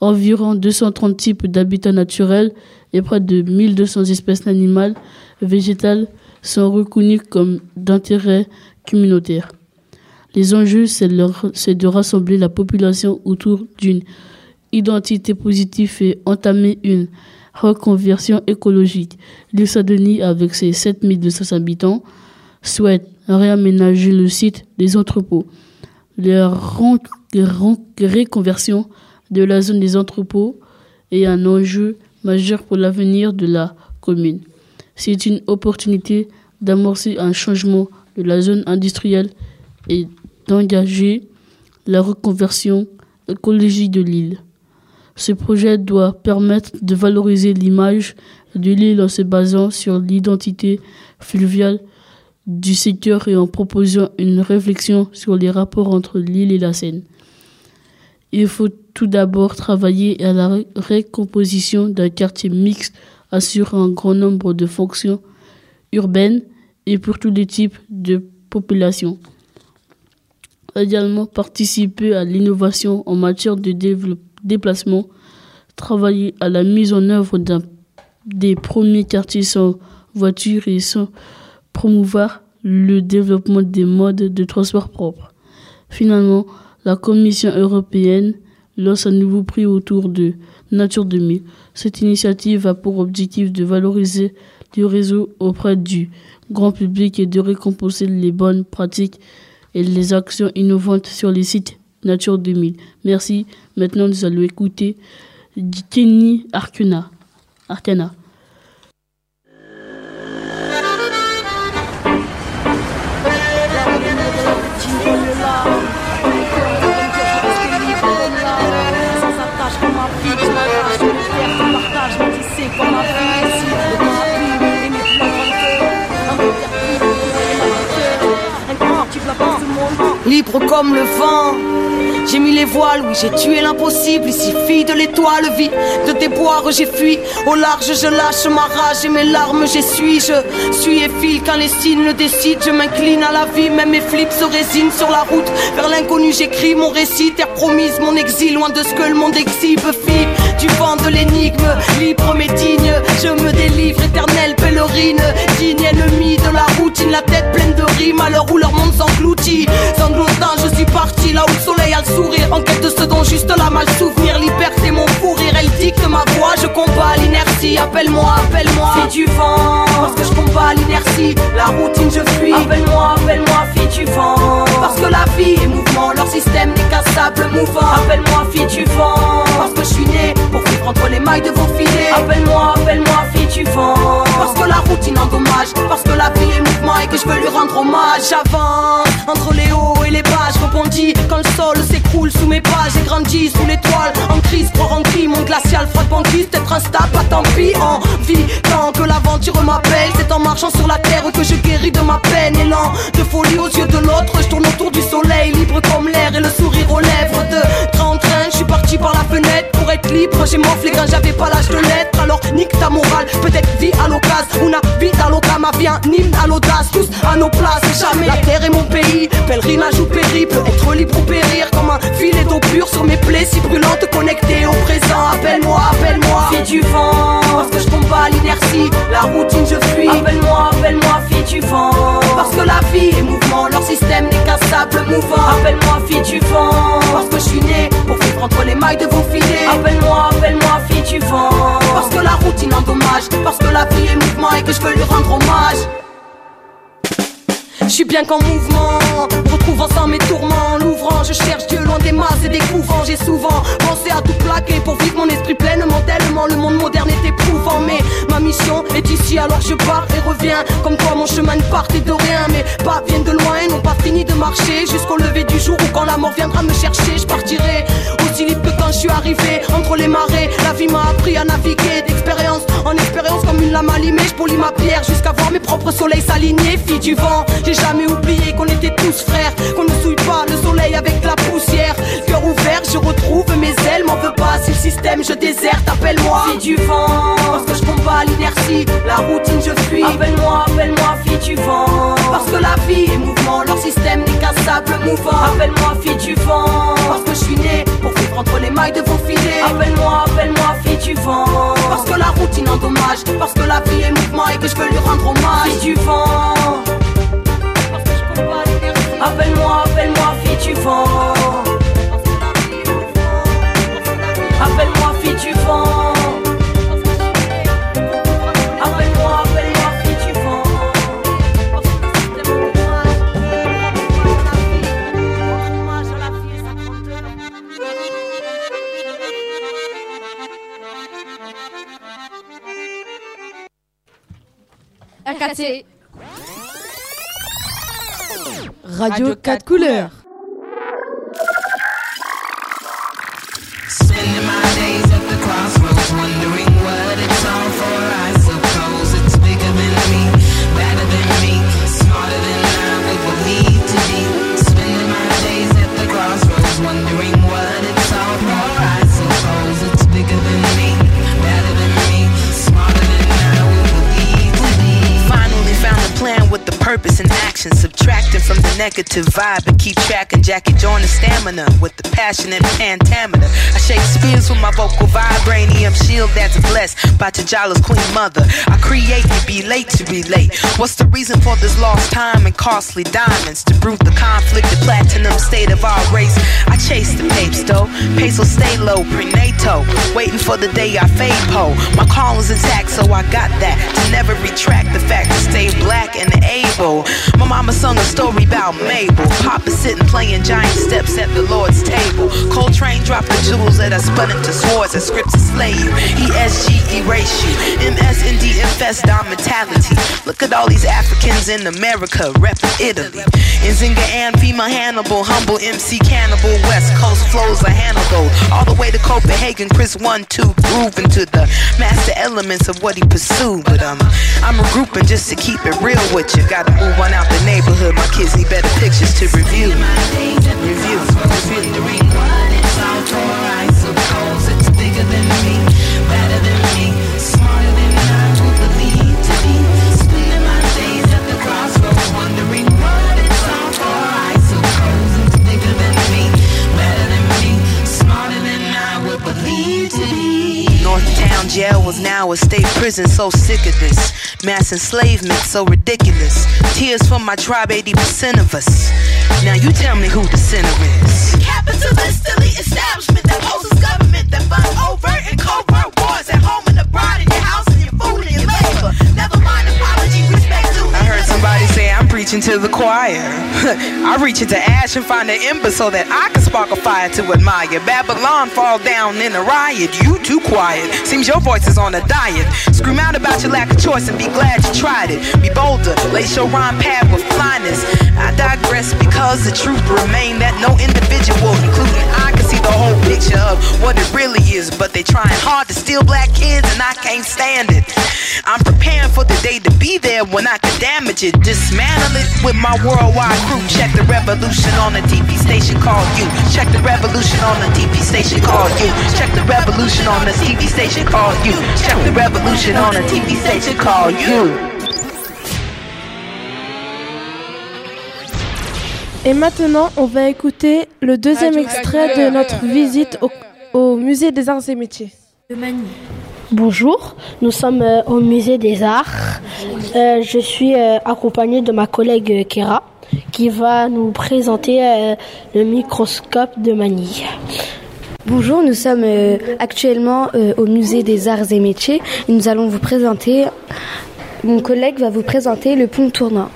environ 230 types d'habitats naturels et près de 1200 espèces animales et végétales sont reconnues comme d'intérêt communautaire. Les enjeux, c'est de rassembler la population autour d'une identité positive et entamer une reconversion écologique. L'île Saint-Denis, avec ses 7200 habitants, souhaite réaménager le site des entrepôts. La reconversion de la zone des entrepôts est un enjeu majeur pour l'avenir de la commune. C'est une opportunité d'amorcer un changement de la zone industrielle et d'engager la reconversion écologique de l'île. Ce projet doit permettre de valoriser l'image de l'île en se basant sur l'identité fluviale du secteur et en proposant une réflexion sur les rapports entre l'île et la Seine. Il faut tout d'abord travailler à la recomposition d'un quartier mixte assurant un grand nombre de fonctions urbaines et pour tous les types de populations. Également participer à l'innovation en matière de développement déplacement, travailler à la mise en œuvre des premiers quartiers sans voiture et sans promouvoir le développement des modes de transport propres. Finalement, la Commission européenne lance un nouveau prix autour de Nature 2000. Cette initiative a pour objectif de valoriser le réseau auprès du grand public et de récompenser les bonnes pratiques et les actions innovantes sur les sites Nature 2000. Merci. Maintenant, nous allons écouter Kenny Arcana. Arcana. Libre comme le vent, j'ai mis les voiles, oui j'ai tué l'impossible. Ici, fille de l'étoile, vie de déboire, j'ai fui. Au large, je lâche ma rage et mes larmes, j'essuie. Je suis et file quand les signes le décident. Je m'incline à la vie, même mes flips se résignent sur la route. Vers l'inconnu, j'écris mon récit, terre promise, mon exil, loin de ce que le monde exhibe. Fille du vent de l'énigme, libre mais digne. Je me délivre, éternelle pèlerine, digne ennemie de la routine, la tête pleine l'heure où leur monde s'engloutit. Sanglotant, je suis parti là où le soleil a le sourire, en quête de ce dont juste la mal souvenir. appelle-moi, appelle-moi. Fille du vent, parce que je combats l'inertie. La routine je fuis, appelle-moi, appelle-moi Fille du vent, parce que la vie est mouvement Leur système n'est qu'un sable mouvant. Appelle-moi fille du vent, parce que je suis né Pour vivre entre les mailles de vos filets. Appelle-moi, appelle-moi fille du vent Parce que la routine endommage, parce que la vie est mouvement Et que je veux lui rendre hommage. J'avance, entre les hauts et les bas. Je rebondis quand le sol s'écroule sous mes pas. J'ai grandi sous l'étoile, en crise, croire en cri Mon glacial frappe en crise, être instable, pas tant en vie, tant que l'aventure m'appelle, c'est en marchant sur la terre que je guéris de ma peine. Élan de folie aux yeux de l'autre, je tourne autour du soleil, libre comme l'air et le sourire aux lèvres. De train en train, je suis parti par la fenêtre pour être libre. J'ai morflé quand j'avais pas l'âge de l'être. Alors nique ta morale, peut-être vie à l'occasion, vie à l'occasion, ma vie un à l'audace, tous à nos places. Jamais la terre est mon pays, pèlerinage ou périple, être libre ou périr comme un filet d'eau pure sur mes plaies si brûlantes, connectées au présent. Appelle-moi, appelle-moi, fille du vent, parce que je combats l'inertie, la routine je fuis. Appelle-moi, appelle-moi, fille du vent, parce que la vie est mouvement, leur système n'est qu'un sable mouvant. Appelle-moi, fille du vent, parce que je suis né pour vivre entre les mailles de vos filets. Appelle-moi, appelle-moi, fille du vent, parce que la routine endommage, parce que la vie est mouvement et que je veux lui rendre hommage. Je suis bien qu'en mouvement, retrouvant sans mes tourments, l'ouvrant, je cherche Dieu loin des masses et des couvents. J'ai souvent pensé à tout plaquer pour vivre mon esprit pleinement, tellement le monde moderne est éprouvant. Mais ma mission est ici, alors je pars et reviens. Comme toi, mon chemin ne partait de rien, mais pas viennent de loin et n'ont pas fini de marcher jusqu'au lever du jour où quand la mort viendra me chercher, je partirai aussi libre que quand je suis arrivé entre les marées. La vie m'a appris à naviguer ma pierre jusqu'à voir mes propres soleils s'aligner. Fille du vent, j'ai jamais oublié qu'on était tous frères, qu'on ne souille pas le soleil avec la poussière. Cœur ouvert, je retrouve mes ailes, m'en veux pas si le système je déserte. Appelle-moi, fille du vent, parce que je combats l'inertie, la routine je fuis. Appelle-moi, appelle-moi, fille du vent, parce que la vie est mouvement, leur système n'est qu'un sable mouvant. Appelle-moi, fille du vent, parce que je suis né pour vivre les mailles de vos filets. Appelle-moi, appelle-moi, fille du vent, parce que la vie est mouvement et que je veux lui rendre hommage. Fille du vent. Appelle-moi, appelle-moi, fille du vent. Radio 4 couleurs. Purpose and action, subtracting from the negative vibe and keep tracking. Jackie join the stamina with the passion and pentameter. I shake spears with my vocal vibranium shield that's blessed by T'Jalla's queen mother. I create to be late to be late. What's the reason for this lost time and costly diamonds to brute the conflict, the platinum state of our race? I chase the papes though, will stay low, prenato, waiting for the day I fade po. My calling's intact, so I got that to never retract the fact to stay black and My mama sung a story about Mabel. Papa sitting playing giant steps at the Lord's table. Coltrane dropped the jewels that I spun into swords and scripts to slay you. ESG erase you. MSND infest our mentality. Look at all these Africans in America, repping Italy. Nzinga and Fema Hannibal, humble MC Cannibal, West Coast flows a handle All the way to Copenhagen, Chris 1 2 grooving to the master elements of what he pursued. But um, I'm regrouping just to keep it real with you. Gotta move on out the neighborhood. My kids need better pictures to review. Review. Wondering jail was now a state prison, so sick of this. Mass enslavement, so ridiculous. Tears from my tribe, 80% of us. Now you tell me who the sinner is. Capitalist elite establishment that poses government that fund overt and covert wars at home and abroad in your house and your food and your labor. Never Preaching to the choir. I reach into ash and find an ember so that I can spark a fire to admire. Babylon fall down in a riot. You too quiet. Seems your voice is on a diet. Scream out about your lack of choice and be glad you tried it. Be bolder, lace your rhyme pad with flyness. I digress because the truth remain that no individual, including picture of what it really is. But they trying hard to steal black kids and I can't stand it. I'm preparing for the day to be there when I can damage it. Dismantle it with my worldwide crew. Check the revolution on the TV station called you. Check the revolution on the TV station called you. Check the revolution on the TV station called you. Check the revolution on the TV station called you. Et maintenant, on va écouter le deuxième extrait de notre visite au, au musée des arts et métiers. Bonjour, nous sommes euh, au musée des arts. Euh, je suis euh, accompagnée de ma collègue Kera qui va nous présenter euh, le microscope de Manille. Bonjour, nous sommes euh, actuellement au musée des arts et métiers et nous allons vous présenter, mon collègue va vous présenter le pont tournant.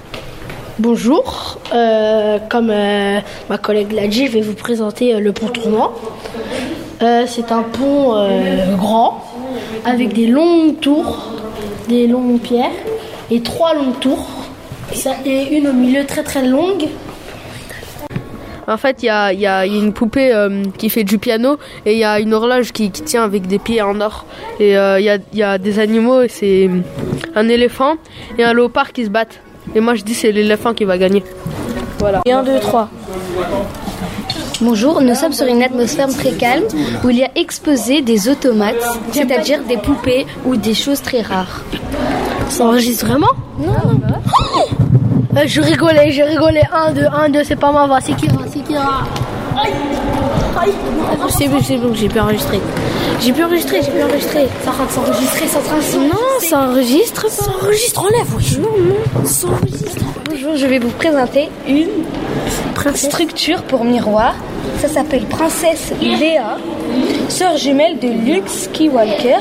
Bonjour, euh, comme euh, ma collègue l'a dit, je vais vous présenter euh, le pont tournant. C'est un pont grand avec des longues tours, des longues pierres et trois longues tours. Et une au milieu très très longue. En fait, il y a, une poupée qui fait du piano et il y a une horloge qui, tient avec des pieds en or. Et il y, a, y a des animaux, c'est un éléphant et un léopard qui se battent. Et moi, je dis c'est l'éléphant qui va gagner. Voilà. Et un, deux, trois. Bonjour, nous sommes sur une atmosphère très calme où il y a exposé des automates, c'est-à-dire des poupées ou des choses très rares. Ça enregistre vraiment? Non. Euh, je rigolais, je rigolais. 1, 2, 1, 2, c'est pas moi, va, c'est Kira, c'est Kira. Aïe Aïe C'est bon, c'est bon, j'ai pu enregistrer. J'ai pu enregistrer, j'ai pu enregistrer. Ça rate s'enregistrer, ça trace. Non, ça enregistre Ça enregistre, enlève, oui. Non, non, ça enregistre. Bonjour, je vais vous présenter une structure pour miroir. Ça s'appelle Princesse Léa, sœur jumelle de Luke Skywalker,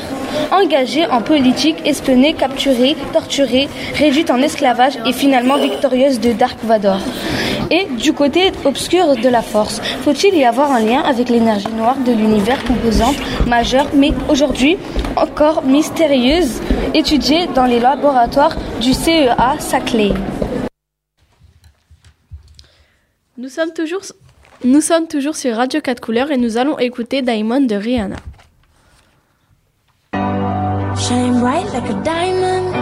engagée en politique, espionnée, capturée, torturée, réduite en esclavage et finalement victorieuse de Dark Vador. Et du côté obscur de la force, faut-il y avoir un lien avec l'énergie noire de l'univers composante majeure, mais aujourd'hui encore mystérieuse, étudiée dans les laboratoires du CEA Saclay? Nous sommes toujours, nous sommes toujours sur Radio 4 couleurs et nous allons écouter Diamond de Rihanna. Shine bright like a diamond.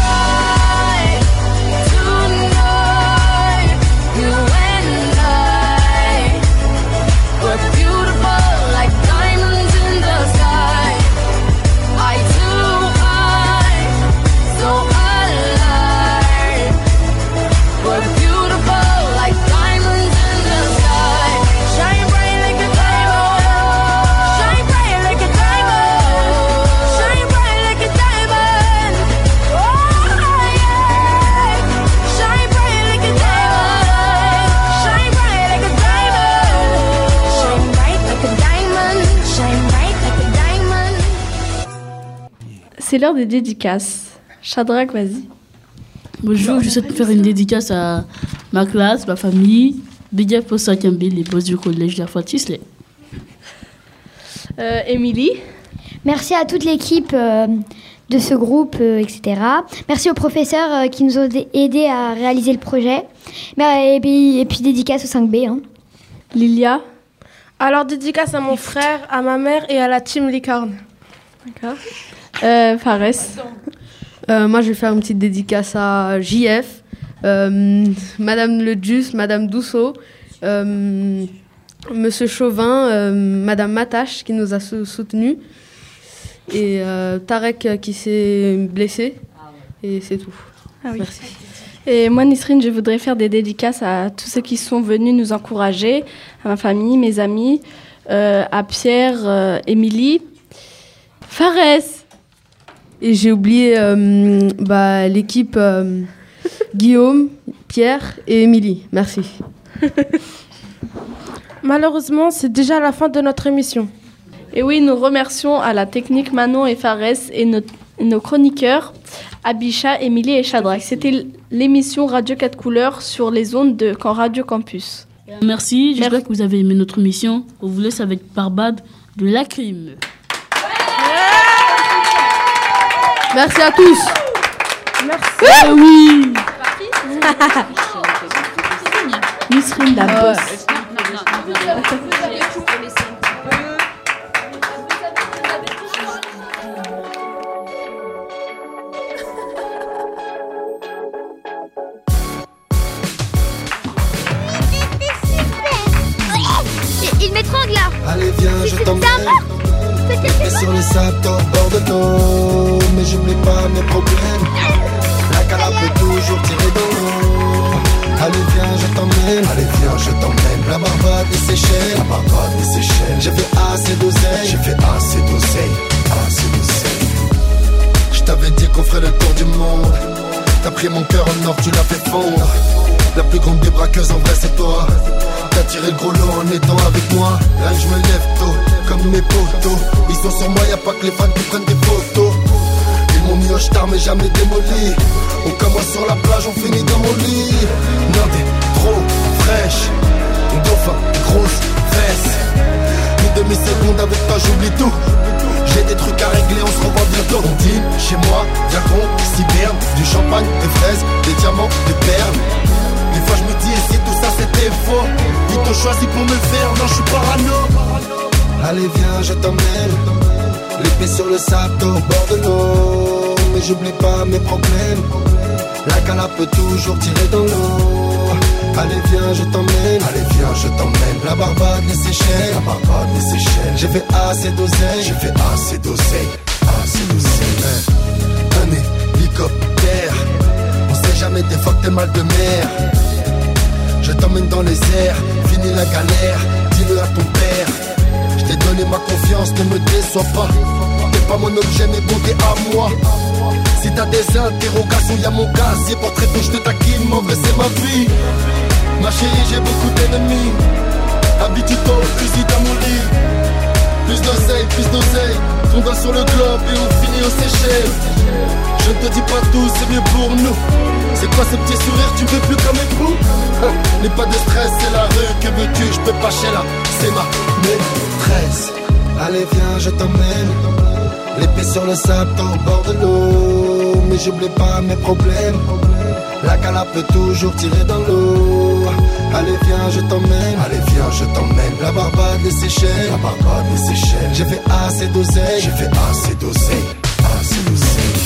C'est l'heure des dédicaces. Shadrach, vas-y. Bonjour, je souhaite faire une dédicace à ma classe, ma famille, Big Up au 5e B, les boss du collège de la foi de Sisley. Euh, Émilie Merci à toute l'équipe euh, de ce groupe, euh, etc. Merci aux professeurs euh, qui nous ont dé- aidés à réaliser le projet. Mais, et, puis, et puis dédicace au 5B. Hein. Lilia Alors, dédicace à mon frère, à ma mère et à la team Licorne. D'accord. Euh, Fares Euh, moi, je vais faire une petite dédicace à JF, euh, Madame Le Jus, Madame Dousseau, euh, Monsieur Chauvin, Madame Matache qui nous a sou- soutenus et Tarek qui s'est blessé. Et c'est tout. Ah oui. Merci. Et moi, Nisrine, je voudrais faire des dédicaces à tous ceux qui sont venus nous encourager, à ma famille, mes amis, à Pierre, Émilie, Fares. Et j'ai oublié euh, bah, l'équipe euh, Guillaume, Pierre et Émilie. Merci. Malheureusement, c'est déjà la fin de notre émission. Et oui, nous remercions à la technique Manon et Fares et nos, chroniqueurs Abisha, Émilie et Shadrach. C'était l'émission Radio 4 couleurs sur les ondes de Camp Radio Campus. Merci, j'espère que vous avez aimé notre mission. On vous laisse avec Barbade de la Merci à tous. Merci. oui. Nisrine, la bosse. Il m'étrangle là Allez viens, je t'emmène Les sur le sable, au bord de l'eau Mais j'oublie pas mes problèmes. La cala peut toujours tirer dans l'eau Allez viens, je t'emmène. Allez viens, je t'emmène. La Barbade et Seychelles La Barbade et Seychelles J'ai fait assez d'oseille. J'ai fait assez d'oseille. Assez d'oseille. Je t'avais dit qu'on ferait le tour du monde. T'as pris mon cœur en or, tu l'as fait fondre La plus grande des braqueuses en vrai c'est toi T'as tiré le gros lot en étant avec moi. Là je me lève tôt, comme mes potos. Ils sont sur moi, y a pas que les fans qui prennent des photos. Ils m'ont mis au star mais jamais démoli. On commence sur la plage, on finit dans mon lit. Non trop fraîche. Dauphin, grosse fesse Une demi-seconde avec toi j'oublie tout. J'ai des trucs à régler, on se revoit bientôt. On chez moi, viens qu'on s'hiberne Du champagne, des fraises, des diamants, des perles fois je me dis, et si tout ça c'était faux. Ils t'ont choisi pour me faire, non je suis parano. Allez viens, je t'emmène. L'épée sur le sable, au bord de l'eau. Mais j'oublie pas mes problèmes. La cala peut toujours tirer dans l'eau. Allez viens, je t'emmène. Allez viens, je t'emmène. La Barbade, les Seychelles. La Barbade, les Seychelles. J'ai fait assez d'oseille J'ai fait assez d'oseille Assez d'oseille Un hélicoptère. On sait jamais des fois que t'es mal de mer Je t'emmène dans les airs Fini la galère Dis-le à ton père Je t'ai donné ma confiance Ne me déçois pas T'es pas mon objet mais bon t'es à moi si t'as des interrogations, y'a mon casier pour traiter, je te taquine, vrai c'est ma vie. Ma chérie, j'ai beaucoup d'ennemis. Habitue-toi au fusil dans mon lit. Plus d'oseille, plus d'oseille. On va sur le globe et on finit aux Seychelles. Je ne te dis pas tout, c'est mieux pour nous. C'est quoi ce petit sourire, tu veux plus comme époux N'aie pas de stress, c'est la rue, que veux-tu, je peux pas chez là. C'est ma maîtresse. Allez, viens, je t'emmène. L'épée sur le sable, au bord de l'eau. Mais j'oublie pas mes problèmes. La cala peut toujours tirer dans l'eau. Allez, viens, je t'emmène. Allez, viens, je t'emmène. La Barbade, les Seychelles, la Barbade, les Seychelles. J'ai fait assez d'oseille, j'ai fait assez d'oseille, assez d'oseille.